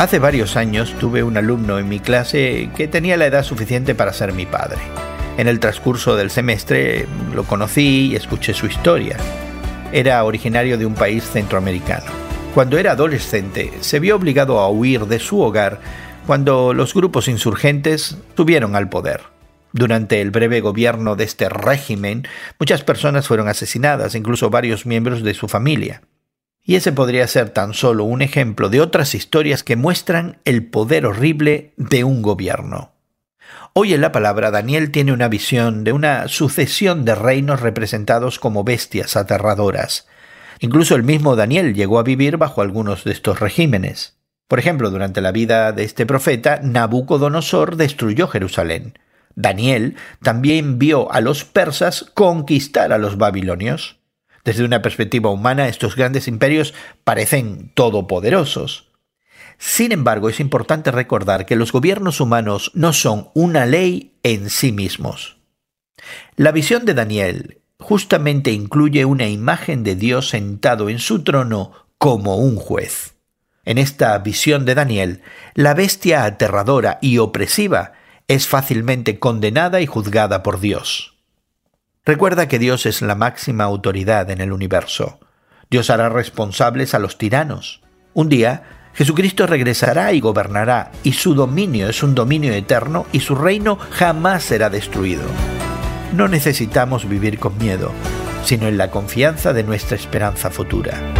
Hace varios años tuve un alumno en mi clase que tenía la edad suficiente para ser mi padre. En el transcurso del semestre lo conocí y escuché su historia. Era originario de un país centroamericano. Cuando era adolescente, se vio obligado a huir de su hogar cuando los grupos insurgentes subieron al poder. Durante el breve gobierno de este régimen, muchas personas fueron asesinadas, incluso varios miembros de su familia. Y ese podría ser tan solo un ejemplo de otras historias que muestran el poder horrible de un gobierno. Hoy en la palabra Daniel tiene una visión de una sucesión de reinos representados como bestias aterradoras. Incluso el mismo Daniel llegó a vivir bajo algunos de estos regímenes. Por ejemplo, durante la vida de este profeta, Nabucodonosor destruyó Jerusalén. Daniel también vio a los persas conquistar a los babilonios. Desde una perspectiva humana, estos grandes imperios parecen todopoderosos. Sin embargo, es importante recordar que los gobiernos humanos no son una ley en sí mismos. La visión de Daniel justamente incluye una imagen de Dios sentado en su trono como un juez. En esta visión de Daniel, la bestia aterradora y opresiva es fácilmente condenada y juzgada por Dios. Recuerda que Dios es la máxima autoridad en el universo. Dios hará responsables a los tiranos. Un día, Jesucristo regresará y gobernará, y su dominio es un dominio eterno y su reino jamás será destruido. No necesitamos vivir con miedo, sino en la confianza de nuestra esperanza futura.